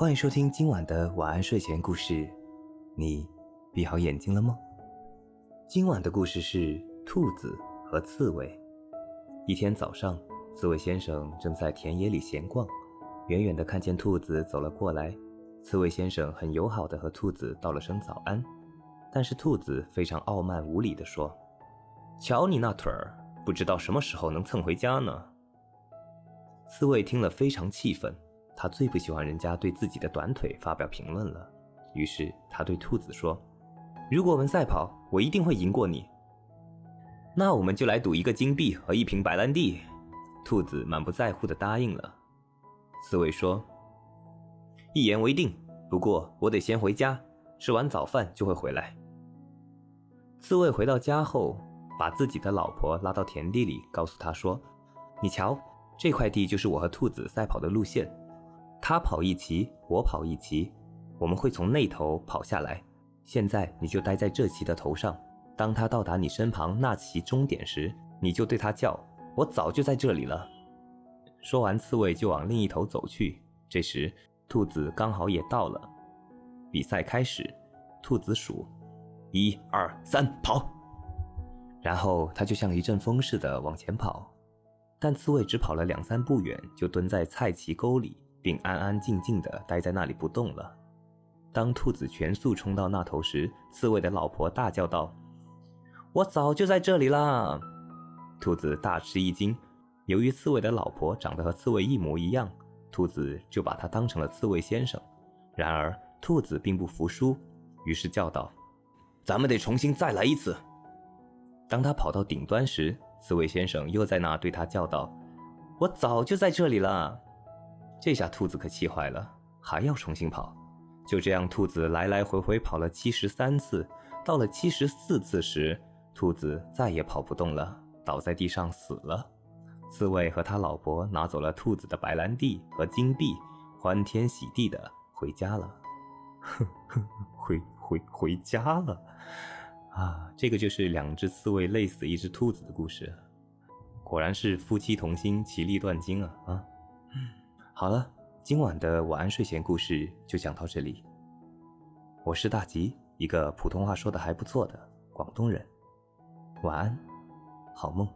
欢迎收听今晚的晚安睡前故事。你闭好眼睛了吗？今晚的故事是兔子和刺猬。一天早上，刺猬先生正在田野里闲逛，远远的看见兔子走了过来。刺猬先生很友好的和兔子道了声早安，但是兔子非常傲慢无礼的说：“瞧你那腿儿，不知道什么时候能蹭回家呢。”刺猬听了非常气愤。他最不喜欢人家对自己的短腿发表评论了，于是他对兔子说：“如果我们赛跑，我一定会赢过你。那我们就来赌一个金币和一瓶白兰地。”兔子满不在乎地答应了。刺猬说：“一言为定，不过我得先回家，吃完早饭就会回来。”刺猬回到家后，把自己的老婆拉到田地里，告诉她说：“你瞧，这块地就是我和兔子赛跑的路线。”他跑一骑，我跑一骑，我们会从那头跑下来。现在你就待在这骑的头上，当他到达你身旁那骑终点时，你就对他叫：“我早就在这里了。”说完，刺猬就往另一头走去。这时，兔子刚好也到了。比赛开始，兔子数：一、二、三，跑！然后他就像一阵风似的往前跑，但刺猬只跑了两三步远，就蹲在菜畦沟里。并安安静静地待在那里不动了。当兔子全速冲到那头时，刺猬的老婆大叫道：“我早就在这里啦！”兔子大吃一惊。由于刺猬的老婆长得和刺猬一模一样，兔子就把她当成了刺猬先生。然而，兔子并不服输，于是叫道：“咱们得重新再来一次！”当他跑到顶端时，刺猬先生又在那对他叫道：“我早就在这里了！”这下兔子可气坏了，还要重新跑。就这样，兔子来来回回跑了七十三次。到了七十四次时，兔子再也跑不动了，倒在地上死了。刺猬和他老婆拿走了兔子的白兰地和金币，欢天喜地的回家了。呵呵，回回回家了。啊，这个就是两只刺猬累死一只兔子的故事。果然是夫妻同心，其利断金啊啊！好了，今晚的晚安睡前故事就讲到这里。我是大吉，一个普通话说的还不错的广东人。晚安，好梦。